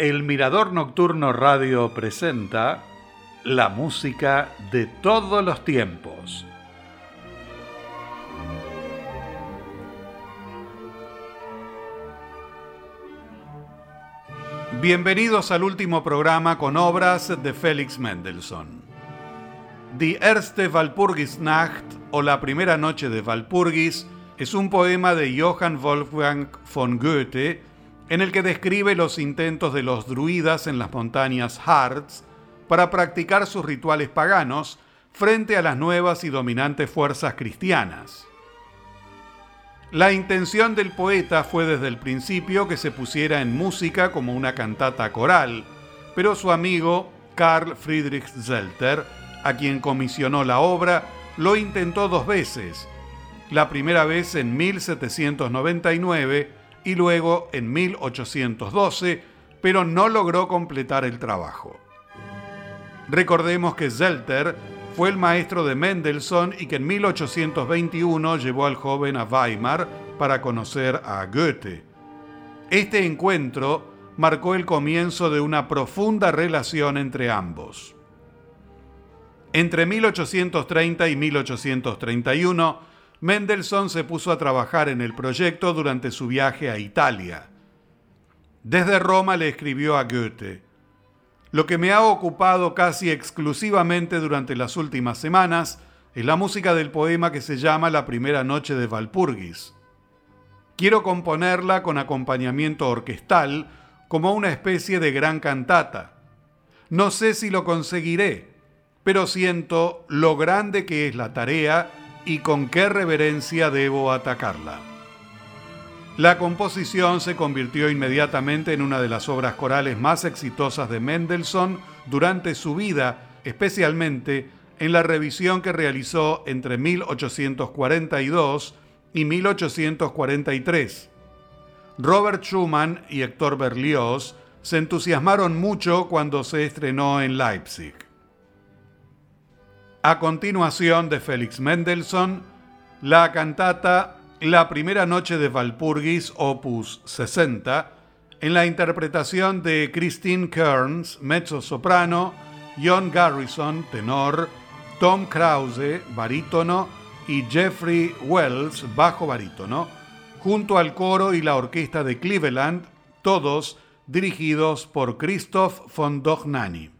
El Mirador Nocturno Radio presenta la música de todos los tiempos. Bienvenidos al último programa con obras de Félix Mendelssohn. Die erste Walpurgisnacht o La primera noche de Walpurgis es un poema de Johann Wolfgang von Goethe en el que describe los intentos de los druidas en las montañas Harz para practicar sus rituales paganos frente a las nuevas y dominantes fuerzas cristianas. La intención del poeta fue desde el principio que se pusiera en música como una cantata coral, pero su amigo Karl Friedrich Zelter, a quien comisionó la obra, lo intentó dos veces, la primera vez en 1799 y luego en 1812, pero no logró completar el trabajo. Recordemos que Zelter fue el maestro de Mendelssohn y que en 1821 llevó al joven a Weimar para conocer a Goethe. Este encuentro marcó el comienzo de una profunda relación entre ambos. Entre 1830 y 1831, Mendelssohn se puso a trabajar en el proyecto durante su viaje a Italia. Desde Roma le escribió a Goethe, Lo que me ha ocupado casi exclusivamente durante las últimas semanas es la música del poema que se llama La primera noche de Valpurgis. Quiero componerla con acompañamiento orquestal como una especie de gran cantata. No sé si lo conseguiré, pero siento lo grande que es la tarea y con qué reverencia debo atacarla. La composición se convirtió inmediatamente en una de las obras corales más exitosas de Mendelssohn durante su vida, especialmente en la revisión que realizó entre 1842 y 1843. Robert Schumann y Héctor Berlioz se entusiasmaron mucho cuando se estrenó en Leipzig. A continuación de Félix Mendelssohn, la cantata La primera noche de Walpurgis, opus 60, en la interpretación de Christine Kearns, mezzo soprano, John Garrison, tenor, Tom Krause, barítono, y Jeffrey Wells, bajo barítono, junto al coro y la orquesta de Cleveland, todos dirigidos por Christoph von Dohnanyi.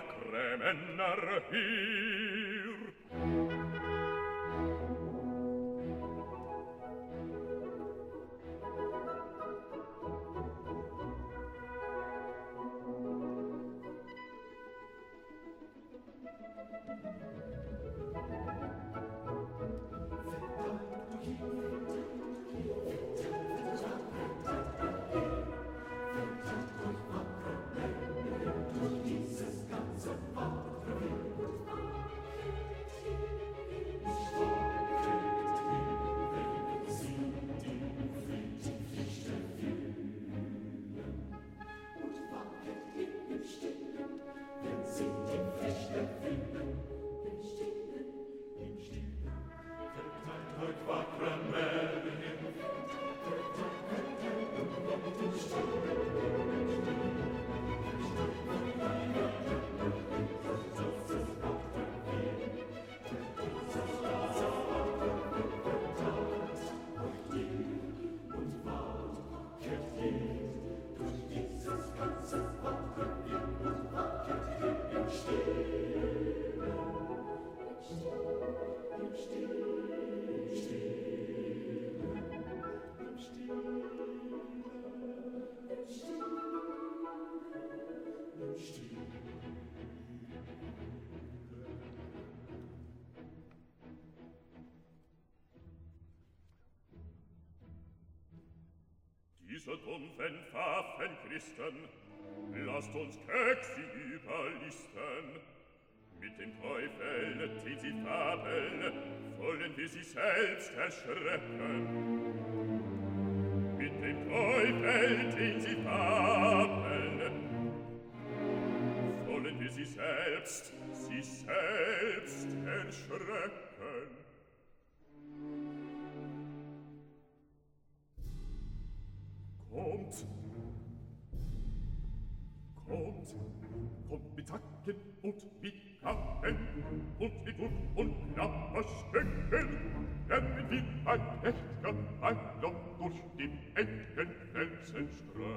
Kremener hin. diese dumpfen Pfaffen Christen, lasst uns Keksi überlisten. Mit dem Teufel, den sie fabeln, wollen wir sie selbst erschrecken. Mit dem Teufel, den sie fabeln, wollen wir sie selbst, sie selbst erschrecken. Kommt! Kommt! Kommt mit Zacken und mit Krabben und mit Hund und Knapperstecken! Damit wir ein echter Ballon durch die engen Felsen strömen!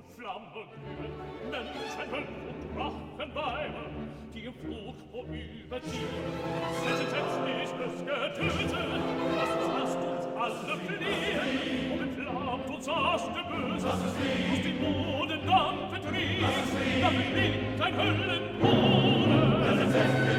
und Flamme glühen, Menschenhölle und Drachenbeine, die im Flug vorüberziehen. Settet jetzt nicht das Getöte, lasst, lasst uns alle fliehen, und entflammt uns das Geböse, aus den Boden Dampfe trieb, damit liegt ein Höllenboden. Settet jetzt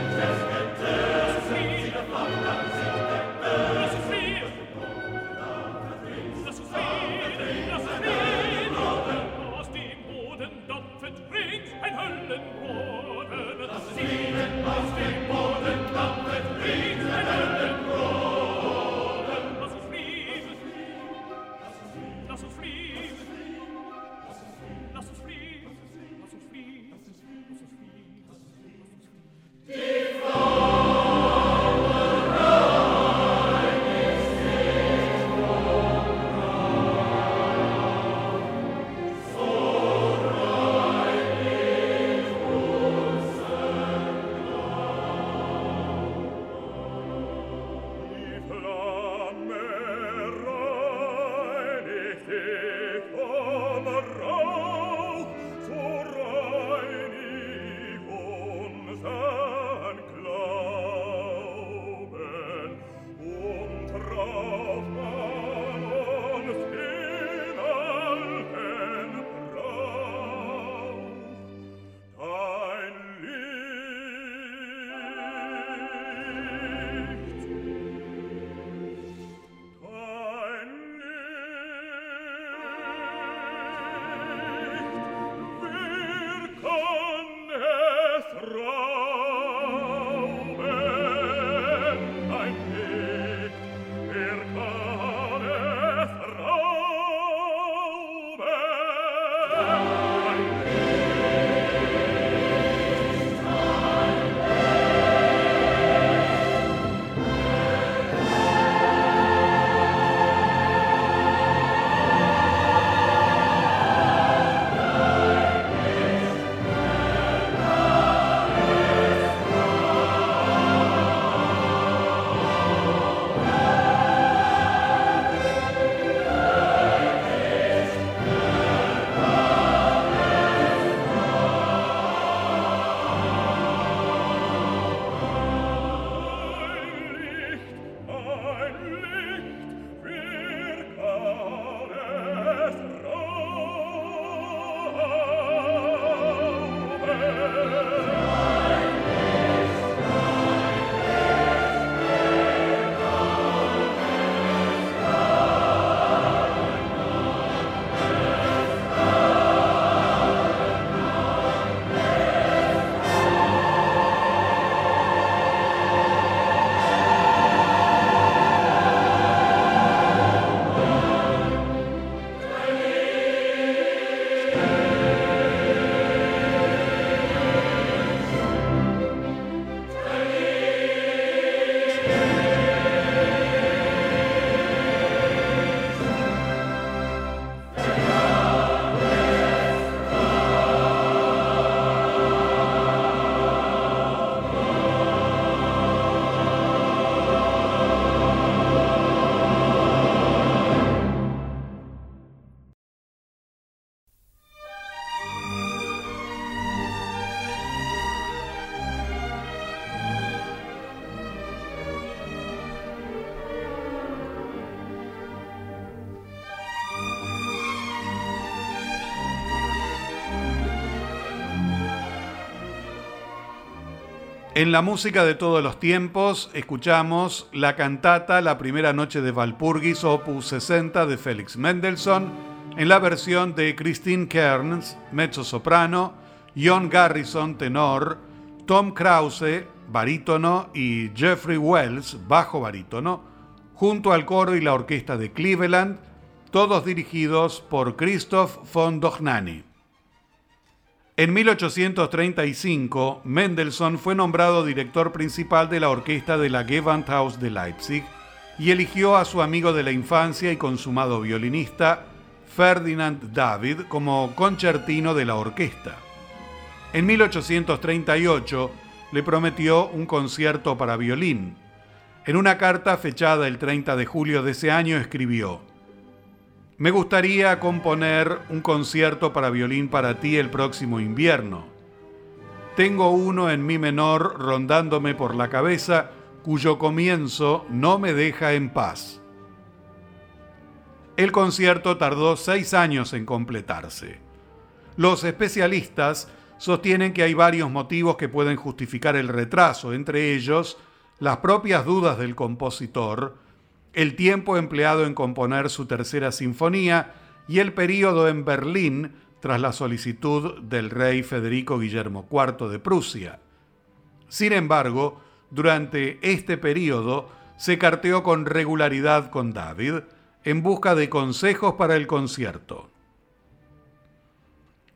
En la música de todos los tiempos escuchamos la cantata La primera noche de Valpurgis, opus 60 de Félix Mendelssohn, en la versión de Christine Kearns, mezzo soprano, John Garrison, tenor, Tom Krause, barítono, y Jeffrey Wells, bajo barítono, junto al coro y la orquesta de Cleveland, todos dirigidos por Christoph von Dohnanyi. En 1835, Mendelssohn fue nombrado director principal de la orquesta de la Gewandhaus de Leipzig y eligió a su amigo de la infancia y consumado violinista, Ferdinand David, como concertino de la orquesta. En 1838 le prometió un concierto para violín. En una carta fechada el 30 de julio de ese año escribió, Me gustaría componer un concierto para violín para ti el próximo invierno. Tengo uno en mi menor rondándome por la cabeza cuyo comienzo no me deja en paz. El concierto tardó seis años en completarse. Los especialistas sostienen que hay varios motivos que pueden justificar el retraso, entre ellos las propias dudas del compositor, el tiempo empleado en componer su tercera sinfonía y el período en Berlín tras la solicitud del rey Federico Guillermo IV de Prusia. Sin embargo, durante este período se carteó con regularidad con David en busca de consejos para el concierto.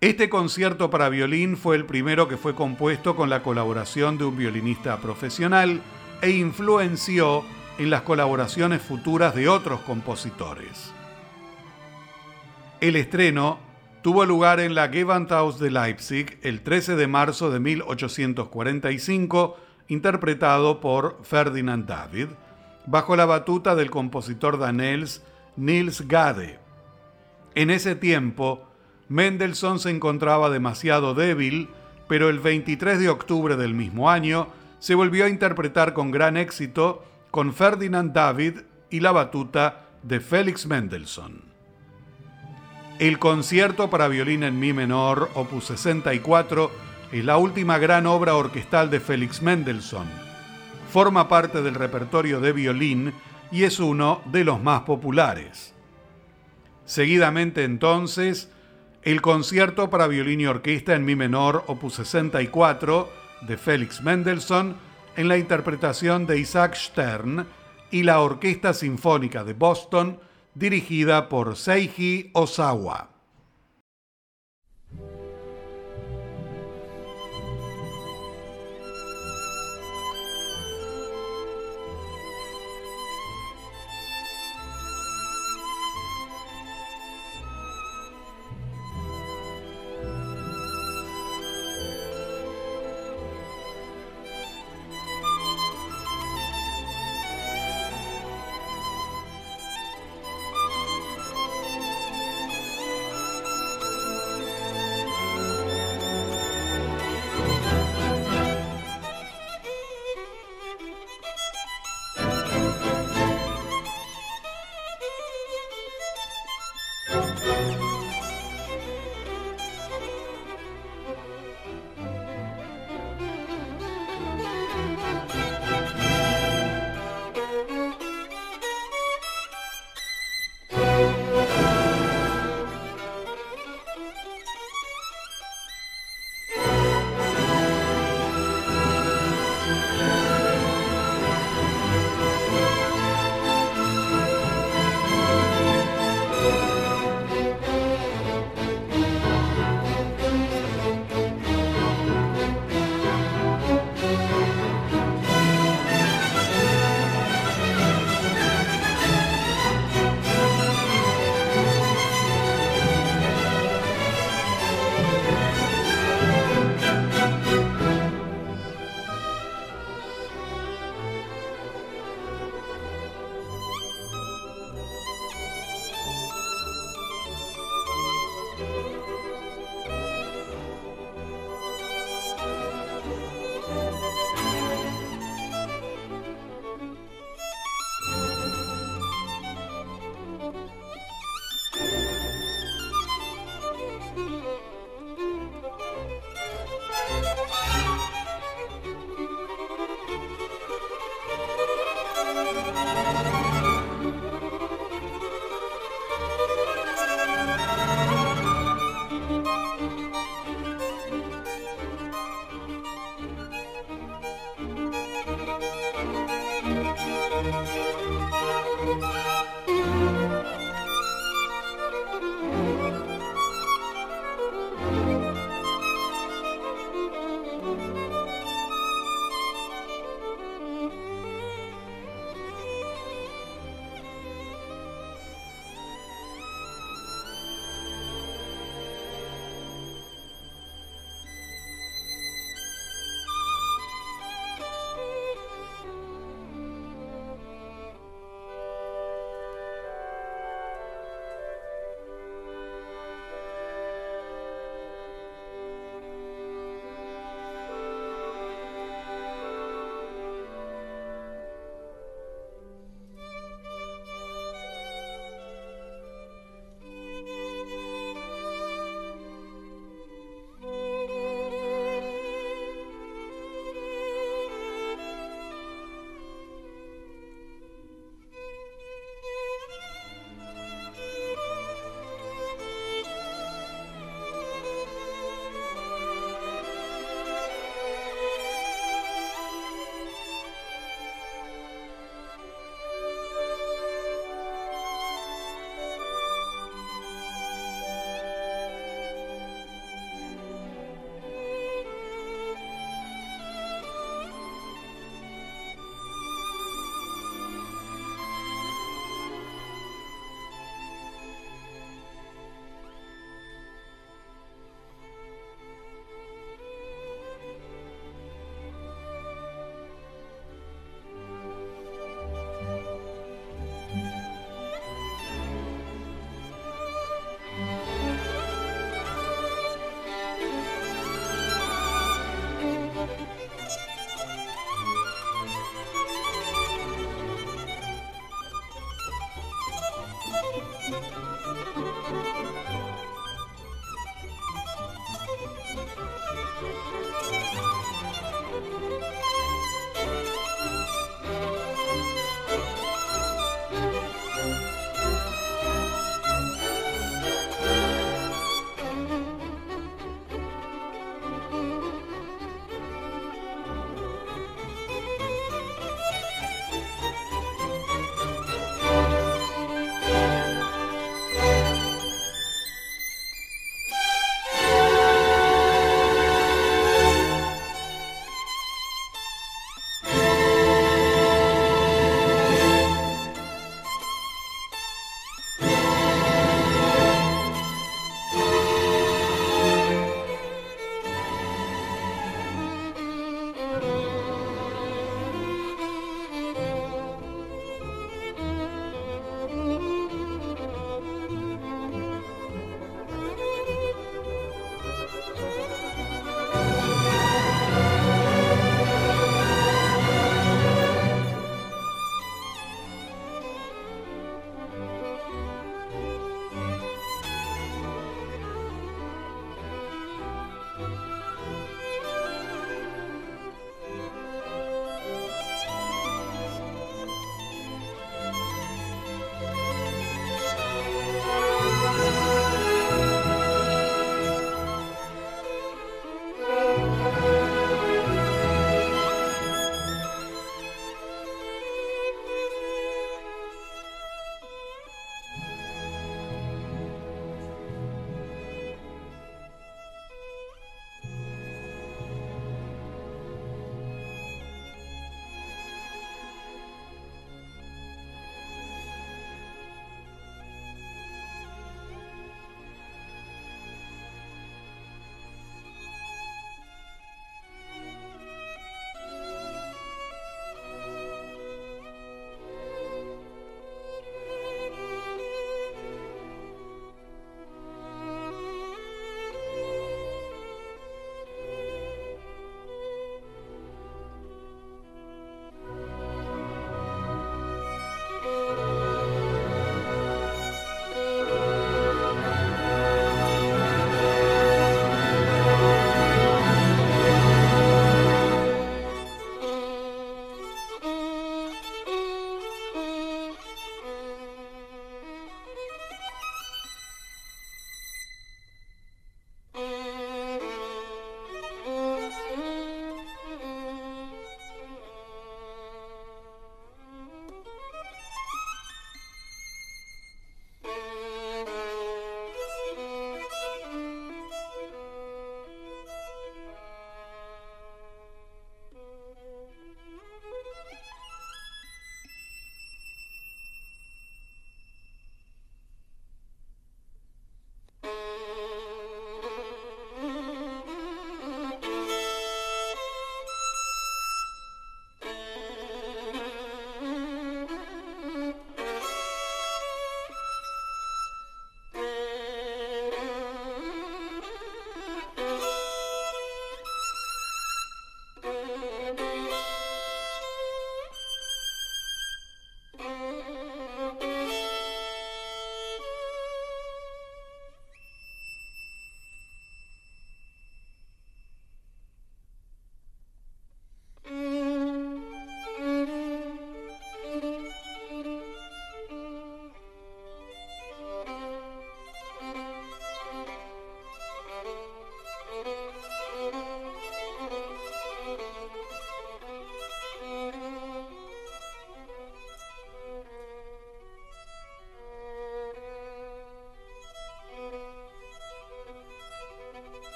Este concierto para violín fue el primero que fue compuesto con la colaboración de un violinista profesional e influenció en las colaboraciones futuras de otros compositores. El estreno tuvo lugar en la Gewandhaus de Leipzig el 13 de marzo de 1845, interpretado por Ferdinand David, bajo la batuta del compositor danés Niels Gade. En ese tiempo, Mendelssohn se encontraba demasiado débil, pero el 23 de octubre del mismo año se volvió a interpretar con gran éxito con Ferdinand David y la batuta de Félix Mendelssohn. El concierto para violín en mi menor, opus 64, es la última gran obra orquestal de Félix Mendelssohn. Forma parte del repertorio de violín y es uno de los más populares. Seguidamente entonces, el concierto para violín y orquesta en mi menor, opus 64, de Félix Mendelssohn en la interpretación de Isaac Stern y la Orquesta Sinfónica de Boston dirigida por Seiji Osawa.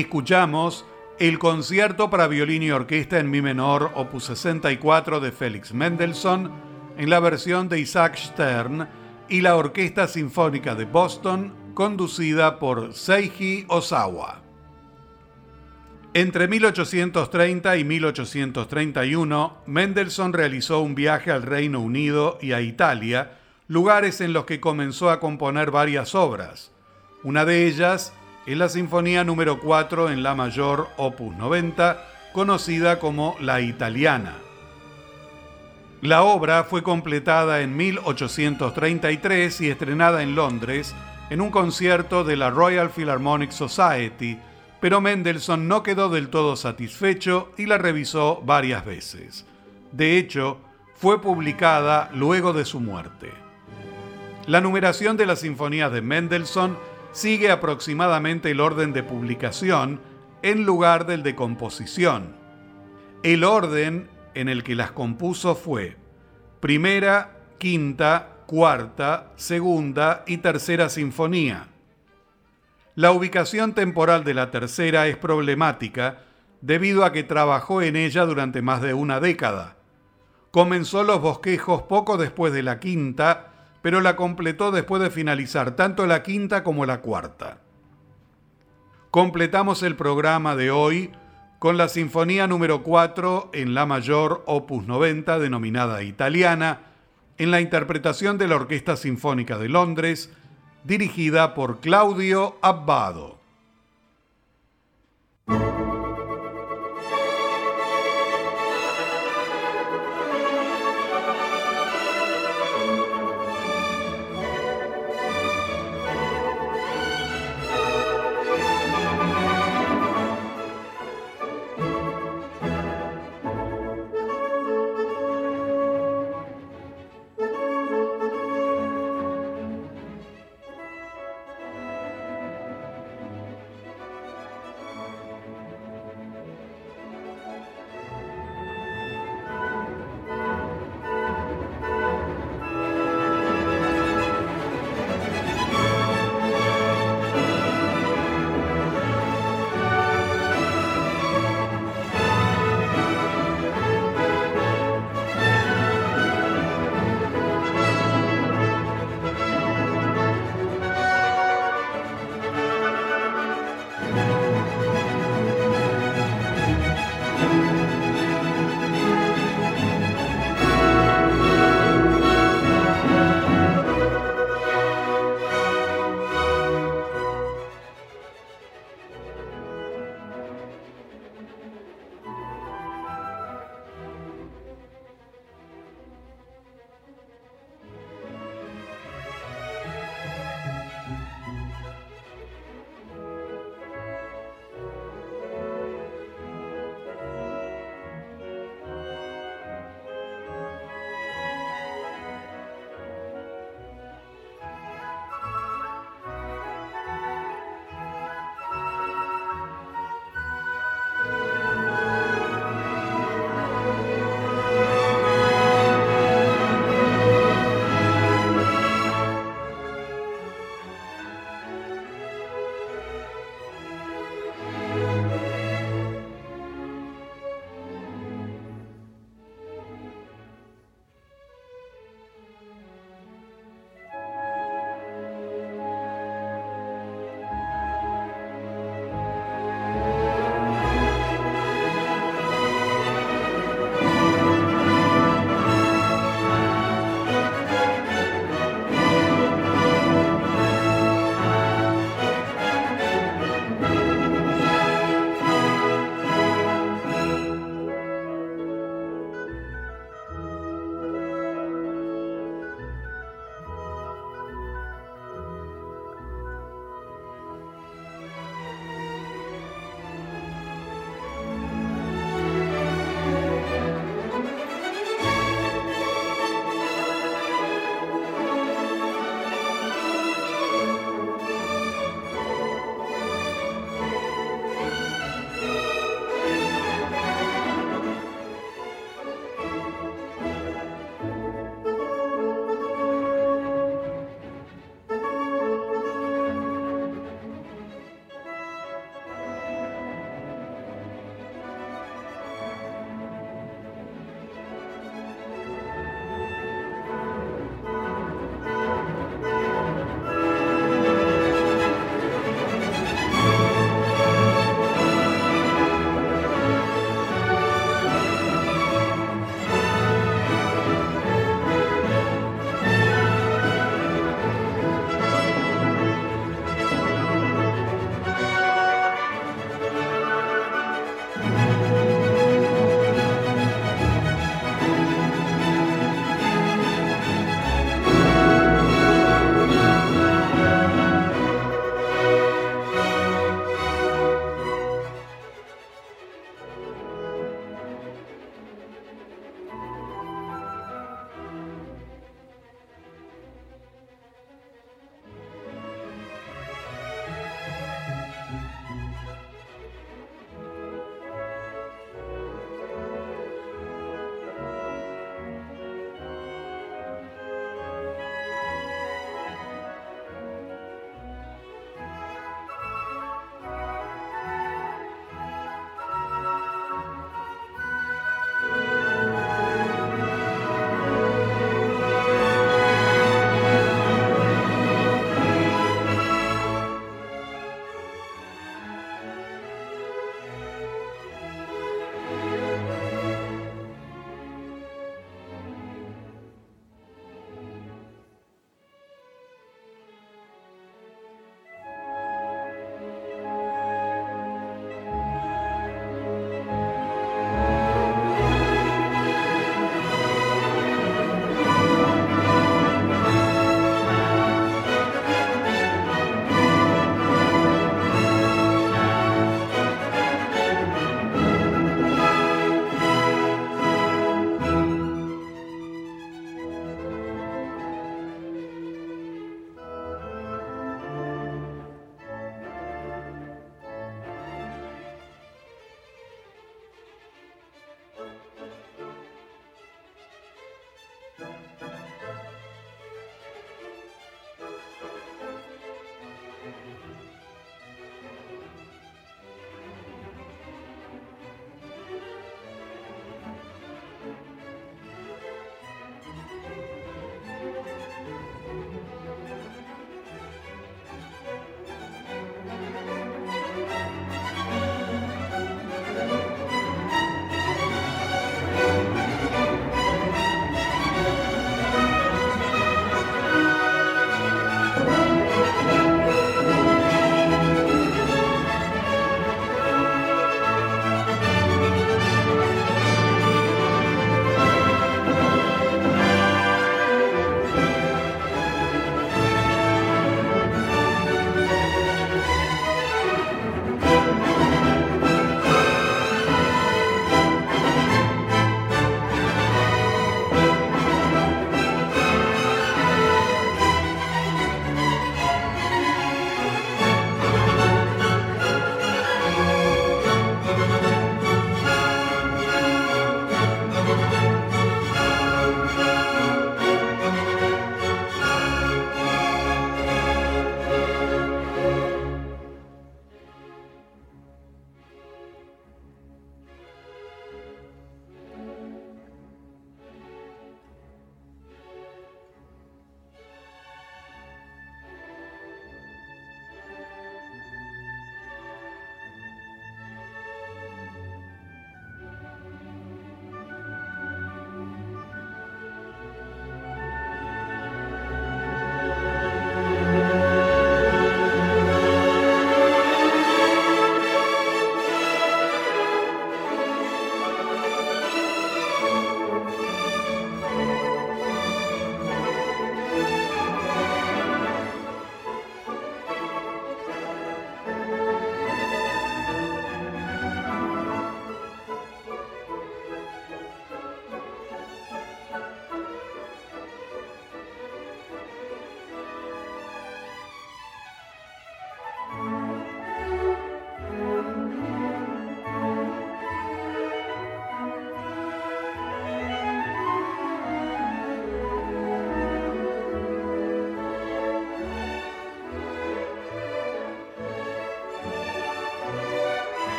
Escuchamos el concierto para violín y orquesta en mi menor, opus 64 de Félix Mendelssohn, en la versión de Isaac Stern y la Orquesta Sinfónica de Boston, conducida por Seiji Osawa. Entre 1830 y 1831, Mendelssohn realizó un viaje al Reino Unido y a Italia, lugares en los que comenzó a componer varias obras. Una de ellas es la Sinfonía número 4 en La mayor, opus 90, conocida como La Italiana. La obra fue completada en 1833 y estrenada en Londres en un concierto de la Royal Philharmonic Society, pero Mendelssohn no quedó del todo satisfecho y la revisó varias veces. De hecho, fue publicada luego de su muerte. La numeración de las sinfonías de Mendelssohn sigue aproximadamente el orden de publicación en lugar del de composición. El orden en el que las compuso fue primera, quinta, cuarta, segunda y tercera sinfonía. La ubicación temporal de la tercera es problemática debido a que trabajó en ella durante más de una década. Comenzó los bosquejos poco después de la quinta pero la completó después de finalizar tanto la quinta como la cuarta. Completamos el programa de hoy con la Sinfonía número 4 en La mayor opus 90 denominada Italiana, en la interpretación de la Orquesta Sinfónica de Londres, dirigida por Claudio Abbado.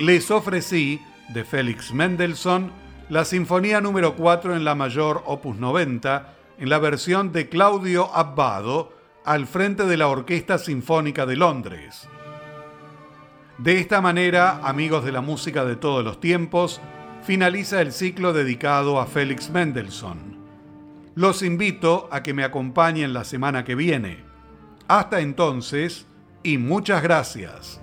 les ofrecí, de Félix Mendelssohn, la Sinfonía número 4 en la mayor opus 90, en la versión de Claudio Abbado, al frente de la Orquesta Sinfónica de Londres. De esta manera, amigos de la música de todos los tiempos, finaliza el ciclo dedicado a Félix Mendelssohn. Los invito a que me acompañen la semana que viene. Hasta entonces, y muchas gracias.